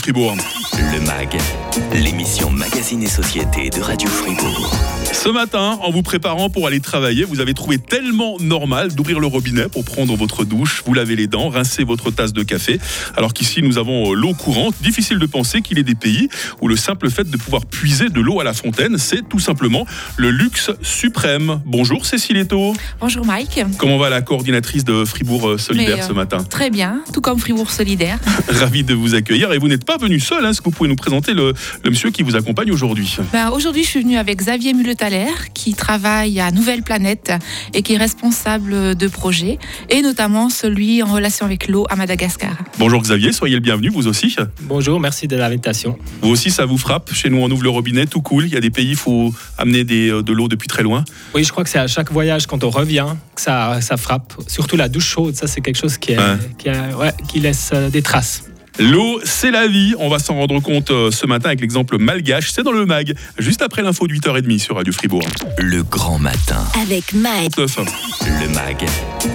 Fribourg. Le MAG, l'émission Magazine et Société de Radio Fribourg. Ce matin, en vous préparant pour aller travailler, vous avez trouvé tellement normal d'ouvrir le robinet pour prendre votre douche, vous laver les dents, rincer votre tasse de café. Alors qu'ici, nous avons euh, l'eau courante. Difficile de penser qu'il y ait des pays où le simple fait de pouvoir puiser de l'eau à la fontaine, c'est tout simplement le luxe suprême. Bonjour Cécile Eto. Bonjour Mike. Comment va la coordinatrice de Fribourg euh, Solidaire euh, ce matin Très bien, tout comme Fribourg Solidaire. Ravi de vous accueillir. Et vous n'êtes pas venu seul. Hein. Est-ce que vous pouvez nous présenter le, le monsieur qui vous accompagne aujourd'hui Ben, Aujourd'hui, je suis venue avec Xavier Muletaler, qui travaille à Nouvelle Planète et qui est responsable de projets, et notamment celui en relation avec l'eau à Madagascar. Bonjour Xavier, soyez le bienvenu, vous aussi. Bonjour, merci de l'invitation. Vous aussi, ça vous frappe. Chez nous, on ouvre le robinet, tout cool. Il y a des pays, il faut amener des, euh, de l'eau depuis très loin. Oui, je crois que c'est à chaque voyage, quand on revient, que ça, ça frappe. Surtout la douche chaude, ça c'est quelque chose qui, est- Ouais. qui, a- ouais, qui laisse euh, des traces. L'eau, c'est la vie. On va s'en rendre compte euh, ce matin avec l'exemple malgache. C'est dans le mag, juste après l'info de 8h30 sur Radio Fribourg. Le grand matin. Avec Mike. Le MAG,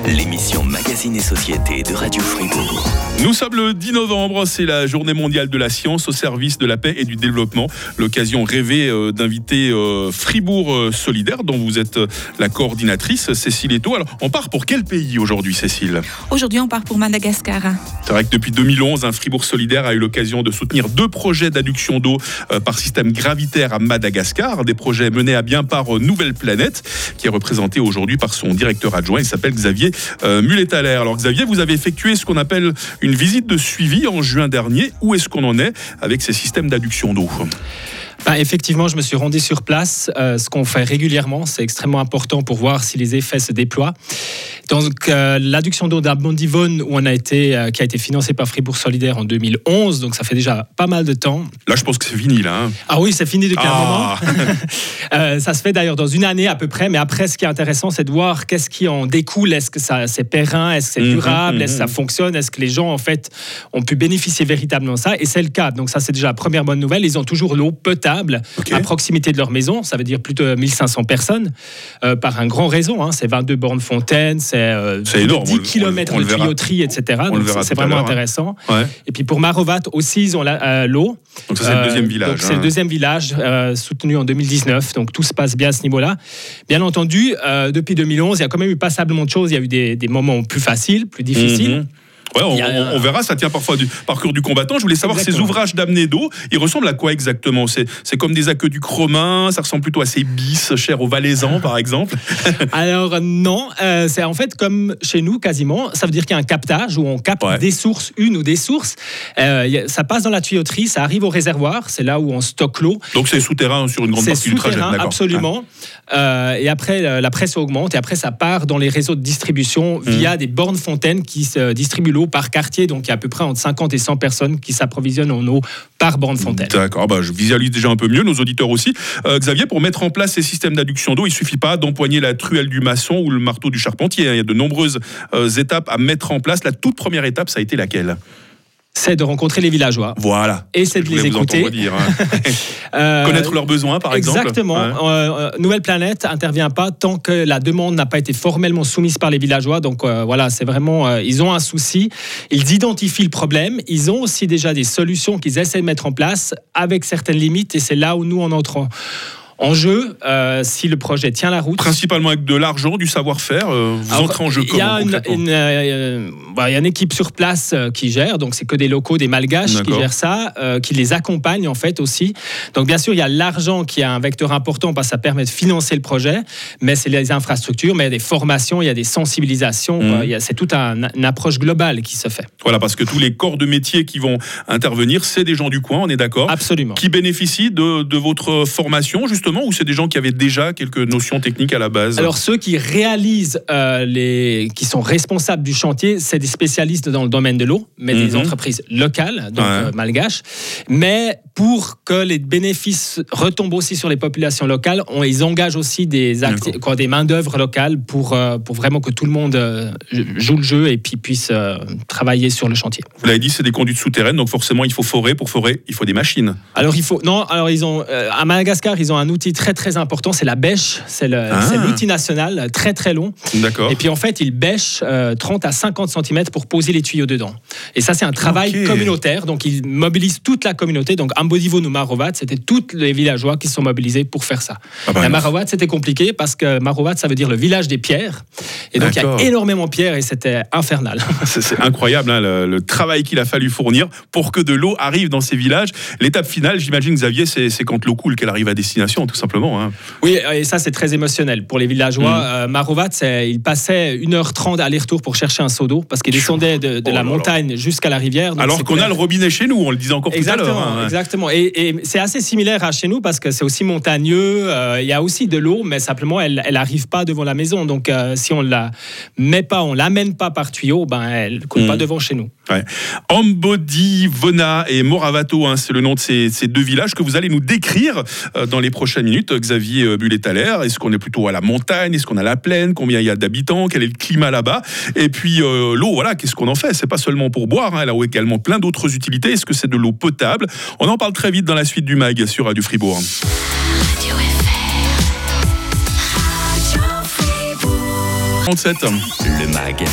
l'émission Magazine et Société de Radio Fribourg. Nous sommes le 10 novembre, c'est la journée mondiale de la science au service de la paix et du développement. L'occasion rêvée euh, d'inviter euh, Fribourg euh, Solidaire, dont vous êtes la coordinatrice, Cécile Eto. Alors, on part pour quel pays aujourd'hui, Cécile? Aujourd'hui, on part pour Madagascar. C'est vrai que depuis 2011, un Fribourg Solidaire a eu l'occasion de soutenir deux projets d'adduction d'eau par système gravitaire à Madagascar, des projets menés à bien par Nouvelle Planète, qui est représenté aujourd'hui par son directeur adjoint, il s'appelle Xavier euh, Muletaler. Alors Xavier, vous avez effectué ce qu'on appelle une visite de suivi en juin dernier. Où est-ce qu'on en est avec ces systèmes d'adduction d'eau? Ben, effectivement, je me suis rendu sur place. Euh, ce qu'on fait régulièrement, c'est extrêmement important pour voir si les effets se déploient. Donc, euh, l'adduction d'eau d'Abondivonne, où on a été, euh, qui a été financée par Fribourg Solidaire en 2011, donc ça fait déjà pas mal de temps. Là, je pense que c'est fini, là. hein. Ah oui, c'est fini depuis un moment. Ah, Euh, ça se fait d'ailleurs dans une année à peu près, mais après, ce qui est intéressant, c'est de voir qu'est-ce qui en découle. Est-ce que ça, c'est périn? Est-ce que c'est Mhm, durable? Est-ce que ça mhm. fonctionne? Est-ce que les gens, en fait, ont pu bénéficier véritablement de ça? Et c'est le cas. Donc, ça, c'est déjà la première bonne nouvelle. Ils ont toujours l'eau potable à proximité de leur maison. Ça veut dire plus de 1500 personnes euh, par un grand réseau. hein. C'est 22 bornes fontaines, c'est C'est énorme, on 10 le- on le- km on de tuyauterie, etc. On Donc, c'est vraiment hein. intéressant. ouais. Et puis pour Marovat aussi, ils ont euh, l'eau. Donc ça, c'est le Euh, deuxième village. donc c'est hein. le deuxième village euh, soutenu en 2019. Donc tout se passe bien à ce niveau-là. Bien entendu, euh, depuis 2011, il y a quand même eu passablement de choses. Il y a eu des, des moments plus faciles, plus difficiles. Mhm. Ouais, on, a verra, ça tient parfois du parcours du combattant. Je voulais savoir ces ouvrages d'amener d'eau, ils ressemblent à quoi exactement? C'est comme des aqueducs romains, ça ressemble plutôt à ces bis chers aux Valaisans, par exemple? Alors non, euh, c'est en fait comme chez nous quasiment. Ça veut dire qu'il y a un captage où on capte Ouais. des sources, une ou des sources. Euh, ça passe dans la tuyauterie, ça arrive au réservoir. C'est là où on stocke l'eau. Donc c'est souterrain sur une grande partie du trajet. absolument. Euh, et après, la presse augmente et après, ça part dans les réseaux de distribution via des bornes fontaines qui se distribuent l'eau par quartier. Donc, il y a à peu près entre 50 et 100 personnes qui s'approvisionnent en eau par borne fontaine. D'accord, bah, je visualise déjà un peu mieux, nos auditeurs aussi. Euh, Xavier, pour mettre en place ces systèmes d'adduction d'eau, il suffit pas d'empoigner la truelle du maçon ou le marteau du charpentier. hein. Il y a de nombreuses euh, étapes à mettre en place. La toute première étape, ça a été laquelle? C'est de rencontrer les villageois. Voilà. Et c'est de les écouter. dire, hein. Euh, Connaître leurs besoins, par exemple. Exactement. Euh, euh, Nouvelle Planète intervient pas tant que la demande n'a pas été formellement soumise par les villageois. Donc euh, voilà, c'est vraiment, euh, ils ont un souci. Ils identifient le problème. Ils ont aussi déjà des solutions qu'ils essaient de mettre en place avec certaines limites. Et c'est là où nous on entre en, jeu. euh, si le projet tient la route. Principalement avec de l'argent, du savoir-faire. euh, vous Alors, entrez en jeu Il y a une, euh, bah, il y a une équipe sur place qui gère, donc c'est que des locaux, des malgaches qui gèrent ça, qui les accompagnent en fait aussi. Donc bien sûr, il y a l'argent qui est un vecteur important parce que ça permet de financer le projet, mais c'est les infrastructures, mais il y a des formations, il y a des sensibilisations, Mhm. c'est toute un- une approche globale qui se fait. Voilà, parce que tous les corps de métier qui vont intervenir, c'est des gens du coin, on est d'accord Absolument. Qui bénéficient de, de votre formation, justement, ou c'est des gens qui avaient déjà quelques notions techniques à la base Alors ceux qui réalisent, euh, les, qui sont responsables du chantier, c'est des spécialistes dans le domaine de l'eau, mais des Mhm. entreprises locales, donc Ouais. euh, malgaches. Mais pour que les bénéfices retombent aussi sur les populations locales, on, ils engagent aussi des, quoi, des main-d'œuvre locales pour, euh, pour vraiment que tout le monde euh, joue le jeu et puis puisse euh, travailler sur le chantier. Vous l'avez dit, c'est des conduites souterraines, donc forcément il faut forer. Pour forer, il faut des machines. Alors il faut non alors ils ont à Madagascar ils ont un outil très très important c'est la bêche c'est Ah. l'outil national très très long D'accord. et puis en fait ils bêchent euh, 30 à 50 cm pour poser les tuyaux dedans et ça c'est un travail communautaire donc ils mobilisent toute la communauté donc Ambodivo ou Marovat c'était tous les villageois qui se sont mobilisés pour faire ça. Ah bah, la. Marovat c'était compliqué parce que Marovat ça veut dire le village des pierres et donc il y a énormément de pierres et c'était infernal. C'est incroyable hein, le, le travail qu'il a fallu fournir pour que de l'eau arrive dans ces villages. L'étape finale, j'imagine, Xavier, c'est quand l'eau coule qu'elle arrive à destination, tout simplement. hein. Oui, et ça c'est très émotionnel pour les villageois. Euh, Marovat, il passait 1h30 aller-retour pour chercher un seau d'eau parce qu'il descendait de, de Oh la montagne jusqu'à la rivière. Alors qu'on a le robinet chez nous, on le disait encore tout à Exactement, l'heure. hein. exactement. Et, et c'est assez similaire à chez nous parce que c'est aussi montagneux. euh, Il y a aussi de l'eau, mais simplement elle, elle arrive pas devant la maison. Donc euh, si on la met pas, on l'amène pas par tuyau, ben elle coule pas Mm. devant chez nous. Ouais. Ambodi, Vona et Moravato, hein, c'est le nom de ces, ces deux villages que vous allez nous décrire euh, dans les prochaines minutes. Xavier euh, Bullet-Allaire, est-ce qu'on est plutôt à la montagne? Est-ce qu'on a la plaine? Combien il y a d'habitants? Quel est le climat là-bas? Et puis euh, l'eau, voilà, qu'est-ce qu'on en fait? C'est pas seulement pour boire, hein, elle a également plein d'autres utilités. Est-ce que c'est de l'eau potable? On en parle très vite dans la suite du MAG sur Radio Fribourg. Radio FR. Radio Fribourg. 37. Le MAG,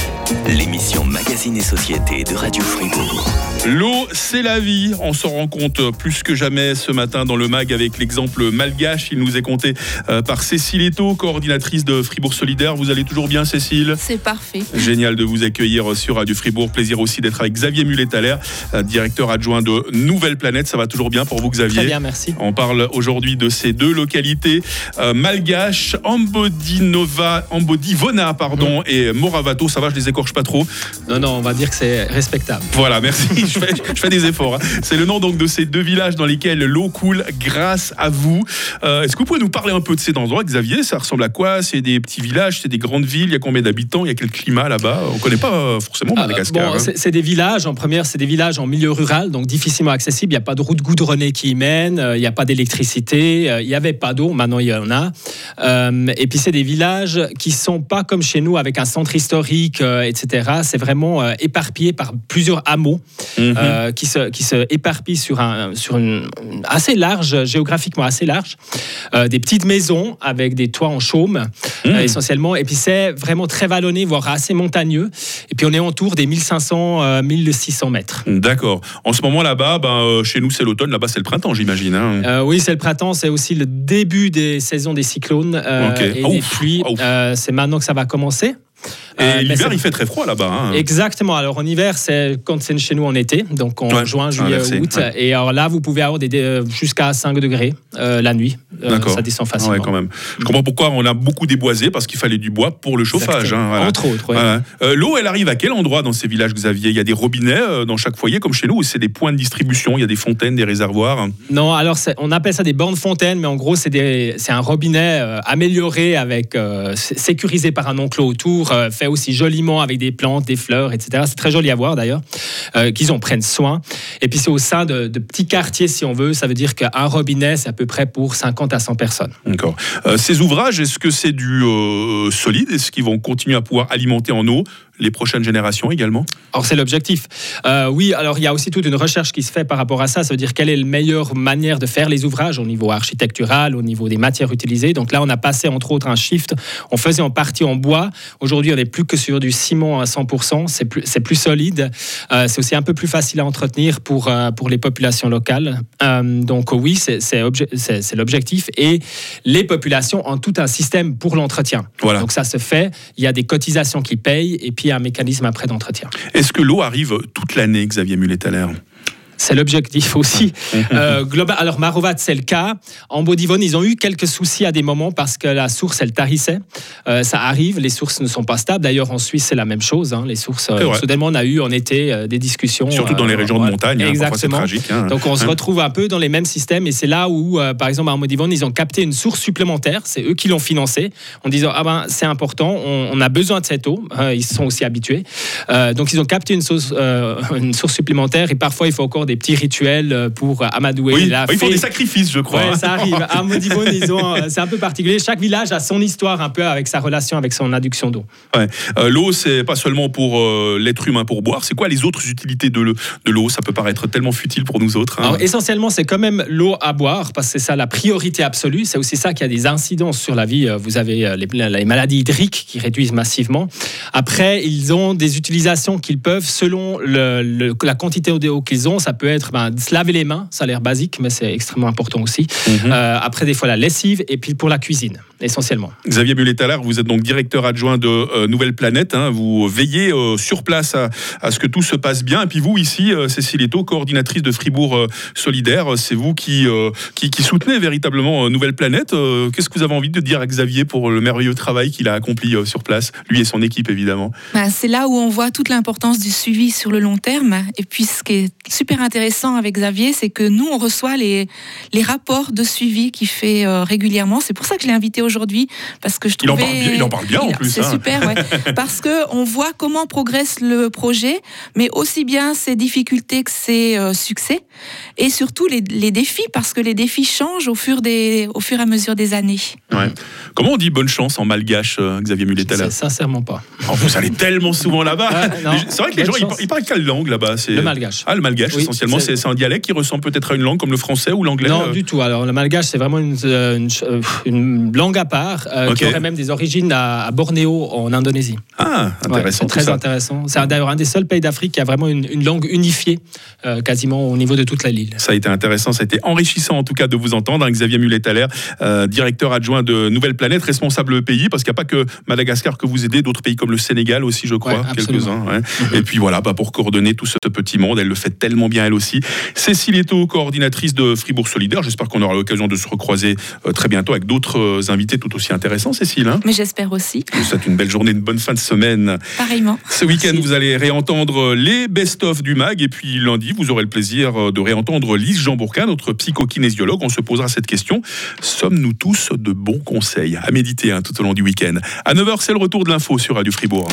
l'émission Magazine et Société de Radio Fribourg. L'eau, c'est la vie. On s'en rend compte plus que jamais ce matin dans le MAG avec l'exemple malgache. Il nous est compté euh, par Cécile Eto, coordinatrice de Fribourg Solidaire. Vous allez toujours bien, Cécile? C'est parfait. Génial de vous accueillir sur Radio Fribourg. Plaisir aussi d'être avec Xavier euh, directeur adjoint de Nouvelle Planète. Ça va toujours bien pour vous, Xavier? Très bien, merci. on parle aujourd'hui de ces deux localités euh, malgaches, Ambodinova, Ambodivona, pardon, et Moravato. Ça va, je les écorche pas trop. Non, non, on va dire que c'est respectable. Voilà, merci. je, fais, je fais des efforts. hein. C'est le nom donc de ces deux villages dans lesquels l'eau coule grâce à vous. Euh, Est-ce que vous pouvez nous parler un peu de ces endroits, Xavier? Ça ressemble à quoi? C'est des petits villages, c'est des grandes villes? Il y a combien d'habitants? Il y a quel climat là-bas? On connaît pas euh, forcément Ah, Madagascar. bon, hein. c'est des villages, en première, c'est des villages en milieu rural, donc difficilement accessibles. Il n'y a pas de route goudronnée qui y mène, euh, il n'y a pas d'électricité, euh, il n'y avait pas d'eau, maintenant il y en a. Euh, et puis c'est des villages qui sont pas comme chez nous avec un centre historique, euh, etc. C'est vraiment euh, éparpillé par plusieurs hameaux Mhm. euh, qui, se, qui se éparpillent sur, un, sur une assez large, géographiquement assez large. Euh, des petites maisons avec des toits en chaume, Mhm. essentiellement. Et puis c'est vraiment très vallonné, voire assez montagneux. Et puis on est autour des 1500, euh, 1600 mètres. D'accord. En ce moment là-bas, ben, chez nous c'est l'automne, là-bas c'est le printemps, j'imagine. hein. Euh, oui, c'est le printemps, c'est aussi le début des saisons des cyclones euh, et des pluies. Euh, c'est maintenant que ça va commencer. Et Euh, l'hiver, il fait très froid là-bas. hein. Exactement. Alors en hiver, c'est quand c'est chez nous en été, donc en Ouais, juin, juillet, inversé, août. ouais. Et alors là, vous pouvez avoir des, des- jusqu'à 5 degrés euh, la nuit. Euh, D'accord. ça descend Ah facilement. ouais, quand même. Je comprends pourquoi on a beaucoup déboisé parce qu'il fallait du bois pour le chauffage. Hein, voilà. Entre autres. Voilà. Euh, L'eau, elle arrive à quel endroit dans ces villages, Xavier? Il y a des robinets euh, dans chaque foyer, comme chez nous, ou c'est des points de distribution? Il y a des fontaines, des réservoirs? Non, alors on appelle ça des bornes fontaines, mais en gros c'est un robinet euh, amélioré avec euh, sé- sécurisé par un enclos autour, euh, aussi joliment avec des plantes, des fleurs, etc. C'est très joli à voir d'ailleurs, euh, qu'ils en prennent soin. Et puis c'est au sein de, de petits quartiers si on veut. Ça veut dire qu'un robinet c'est à peu près pour 50 à 100 personnes. D'accord. Euh, ces ouvrages, est-ce que c'est du euh, solide? Est-ce qu'ils vont continuer à pouvoir alimenter en eau? Les prochaines générations également Alors c'est l'objectif. Euh, oui, alors il y a aussi toute une recherche qui se fait par rapport à ça. Ça veut dire quelle est la meilleure manière de faire les ouvrages au niveau architectural, au niveau des matières utilisées. Donc là, on a passé entre autres un shift. On faisait en partie en bois. Aujourd'hui, on n'est plus que sur du ciment à 100%. C'est plus, c'est plus solide. Euh, c'est aussi un peu plus facile à entretenir pour, euh, pour les populations locales. Donc oui, c'est, c'est, obje- c'est- c'est l'objectif. Et les populations ont tout un système pour l'entretien. Voilà. Donc ça se fait. Il y a des cotisations qui payent et puis un mécanisme après d'entretien. Est-ce que l'eau arrive toute l'année, Xavier Mulet-Allaire C'est l'objectif aussi. Euh, global, alors Marovat, c'est le cas. En Bodivone, ils ont eu quelques soucis à des moments parce que la source, elle tarissait. Euh, ça arrive, les sources ne sont pas stables. D'ailleurs, en Suisse, c'est la même chose. hein. Les sources, euh, soudainement, on a eu en été des discussions. Surtout dans les régions de montagne, hein, c'est Exactement. tragique. hein. Donc on se Hein. retrouve un peu dans les mêmes systèmes et c'est là où, par exemple, à Modivone, ils ont capté une source supplémentaire. C'est eux qui l'ont financé en disant ah ben c'est important, on, on a besoin de cette eau. Euh, ils se sont aussi habitués. Donc ils ont capté une source, une source supplémentaire et parfois il faut encore des des petits rituels euh, pour amadouer Oui, la ils font des sacrifices, je crois. Ouais, ça arrive. À ont, euh, c'est un peu particulier. Chaque village a son histoire un peu avec sa relation avec son adduction d'eau. Ouais. Euh, l'eau, c'est pas seulement pour euh, l'être humain pour boire. C'est quoi les autres utilités de l'eau? Ça peut paraître tellement futile pour nous autres. hein. Alors, essentiellement, c'est quand même l'eau à boire, parce que c'est ça la priorité absolue. C'est aussi ça qui a des incidences sur la vie. Euh, Vous avez euh, les, les maladies hydriques qui réduisent massivement. Après, ils ont des utilisations qu'ils peuvent selon le- le- la quantité d'eau qu'ils ont. Ça peut être ben, se laver les mains, ça a l'air basique, mais c'est extrêmement important aussi. Mhm. Euh, après, des fois, la lessive, et puis pour la cuisine, essentiellement. Xavier Mulet-Tallard, vous êtes donc directeur adjoint de euh, Nouvelle Planète. hein. Vous veillez euh, sur place à, à ce que tout se passe bien. Et puis vous, ici, euh, Cécile Eto, coordinatrice de Fribourg euh, Solidaire, c'est vous qui, euh, qui, qui soutenez véritablement euh, Nouvelle Planète. Euh, Qu'est-ce que vous avez envie de dire à Xavier pour le merveilleux travail qu'il a accompli euh, sur place, lui et son équipe évidemment? Ben, c'est là où on voit toute l'importance du suivi sur le long terme. Et puis, ce qui est super intéressant avec Xavier, c'est que nous, on reçoit les, les rapports de suivi qu'il fait euh, régulièrement. C'est pour ça que je l'ai invité aujourd'hui, parce que je Il en trouvais... parle bien- il en parle bien, en plus, C'est hein. super, ouais. parce que on voit comment progresse le projet, mais aussi bien ses difficultés que ses euh, succès, et surtout les, les défis, parce que les défis changent au fur, des, au fur et à mesure des années. Ouais. Comment on dit bonne chance en malgache, euh, Xavier sais sincèrement pas. Oh, Vous allez tellement souvent là-bas. Ouais, C'est vrai que les gens, ils, parlent quelle langue là-bas? C'est- Le malgache. Ah, le malgache, Oui, essentiellement. c'est- un dialecte qui ressemble peut-être à une langue comme le français ou l'anglais Non, euh, du tout. Alors, le malgache, c'est vraiment une, euh, une euh, une langue à part euh, Ok. qui aurait même des origines à, à Bornéo, en Indonésie. Ah, intéressant. très ça. intéressant. C'est d'ailleurs un des seuls pays d'Afrique qui a vraiment une, une langue unifiée, euh, quasiment au niveau de toute la l'île. Ça a été intéressant, ça a été enrichissant en tout cas de vous entendre. hein, Xavier Mulet-Thaler, euh, directeur adjoint de Nouvelle Planète, responsable pays, parce qu'il n'y a pas que Madagascar que vous aidez, d'autres pays comme le Sénégal aussi, je crois, Ouais, quelques-uns. ouais. Et puis voilà, bah, pour coordonner tout ce petit monde, elle le fait tellement bien elle aussi. Cécile Eto, coordinatrice de Fribourg Solidaire. J'espère qu'on aura l'occasion de se recroiser euh, très bientôt avec d'autres euh, invités tout aussi intéressants, Cécile. hein. Mais j'espère aussi, Je vous souhaite une belle journée, une bonne fin de semaine. pareillement. Ce week-end, vous allez réentendre les best-of du MAG. Et puis lundi, vous aurez le plaisir de réentendre Lise Jean Bourquin, notre psychokinésiologue. On se posera cette question. Sommes-nous tous de bons conseils à méditer hein, tout au long du week-end? À 9h, c'est le retour de l'info sur Radio Fribourg.